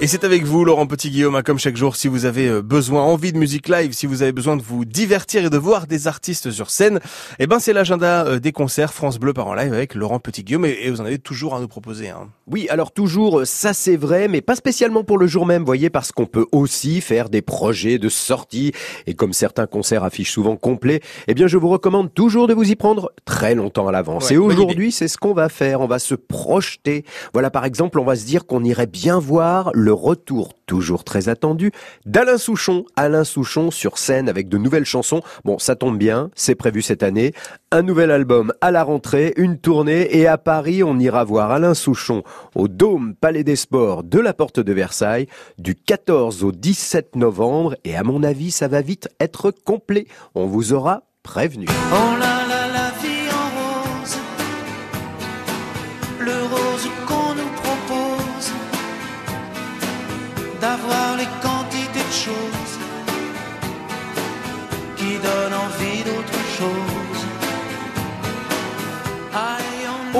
Et c'est avec vous, Laurent Petit-Guillaume, hein, comme chaque jour, si vous avez euh, besoin, envie de musique live, si vous avez besoin de vous divertir et de voir des artistes sur scène, eh ben c'est l'agenda euh, des concerts France Bleu par en live avec Laurent Petit-Guillaume et vous en avez toujours à nous proposer. Hein. Oui, alors toujours, euh, ça c'est vrai, mais pas spécialement pour le jour même, voyez, parce qu'on peut aussi faire des projets de sortie, et comme certains concerts affichent souvent complet, eh bien je vous recommande toujours de vous y prendre très longtemps à l'avance. et aujourd'hui, c'est ce qu'on va faire, on va se projeter. Voilà, par exemple, on va se dire qu'on irait bien voir le retour toujours très attendu d'Alain Souchon. Alain Souchon sur scène avec de nouvelles chansons. Bon, ça tombe bien, c'est prévu cette année. Un nouvel album à la rentrée, une tournée et à Paris, on ira voir Alain Souchon au Dôme Palais des Sports de la Porte de Versailles du 14 au 17 novembre et à mon avis, ça va vite être complet. On vous aura prévenu. Oh. Le qui donnent envie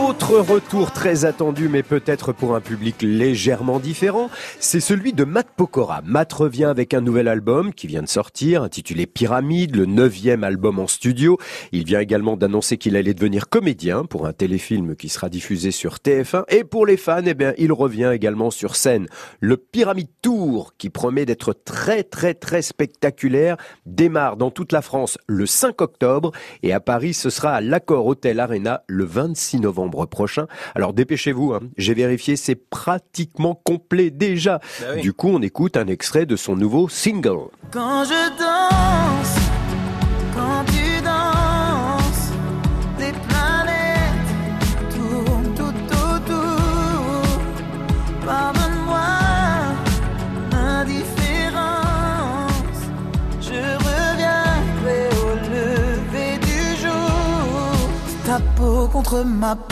Autre retour très attendu, mais peut-être pour un public légèrement différent, c'est celui de Matt Pokora. Matt revient avec un nouvel album qui vient de sortir, intitulé Pyramide, le neuvième album en studio. Il vient également d'annoncer qu'il allait devenir comédien pour un téléfilm qui sera diffusé sur TF1. Et pour les fans, eh bien, il revient également sur scène. Le Pyramide Tour, qui promet d'être très très très spectaculaire, démarre dans toute la France le 5 octobre et à Paris, ce sera à l'Accord Hotel Arena le 26 novembre prochain. Alors dépêchez-vous, hein. j'ai vérifié, c'est pratiquement complet déjà. Bah du coup, on écoute un extrait de son nouveau single. Quand je danse, jour.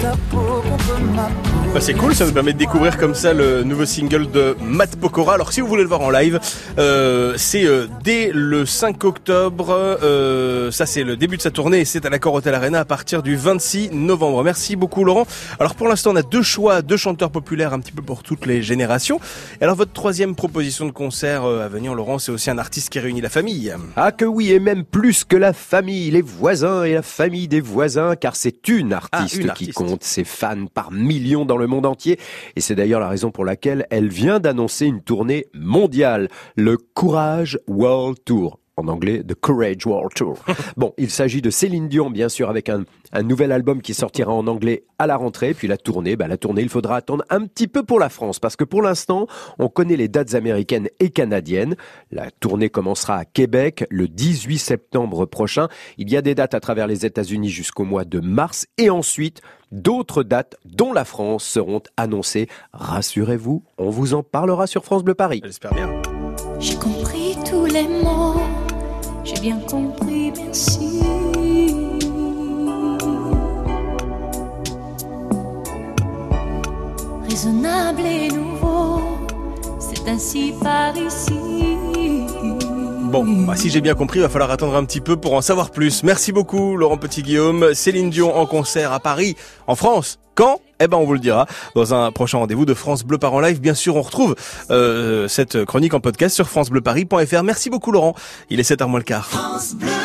Ta peau contre ma peau. Bah c'est cool, ça nous permet de découvrir comme ça le nouveau single de Matt Pokora. Alors si vous voulez le voir en live, euh, c'est euh, dès le 5 octobre. Euh, ça c'est le début de sa tournée et c'est à l'accord Hotel Arena à partir du 26 novembre. Merci beaucoup Laurent. Alors pour l'instant on a deux choix, deux chanteurs populaires un petit peu pour toutes les générations. Et alors votre troisième proposition de concert à venir Laurent, c'est aussi un artiste qui réunit la famille. Ah que oui et même plus que la famille, les voisins et la famille des voisins, car c'est une artiste, ah, qui compte ses fans par millions dans le monde entier. Et c'est d'ailleurs la raison pour laquelle elle vient d'annoncer une tournée mondiale, le Courage World Tour en anglais The Courage World Tour. bon, il s'agit de Céline Dion, bien sûr, avec un, un, nouvel album qui sortira en anglais à la rentrée. Puis la tournée, bah, la tournée, il faudra attendre un petit peu pour la France, parce que pour l'instant, on connaît les dates américaines et canadiennes. La tournée commencera à Québec le 18 septembre prochain. Il y a des dates à travers les États-Unis jusqu'au mois de mars, et ensuite, d'autres dates, dont la France, seront annoncées. Rassurez-vous, on vous en parlera sur France Bleu Paris. J'espère bien. J'ai compris tous les mots j'ai bien compris, merci. Raisonnable et nouveau, c'est ainsi par ici. Bon, bah, si j'ai bien compris, il va falloir attendre un petit peu pour en savoir plus. Merci beaucoup, Laurent Petit-Guillaume. Céline Dion en concert à Paris, en France. Quand? Eh ben, on vous le dira dans un prochain rendez-vous de France Bleu Paris en live. Bien sûr, on retrouve euh, cette chronique en podcast sur francebleuparis.fr. Merci beaucoup, Laurent. Il est 7h moins le quart. France Bleu.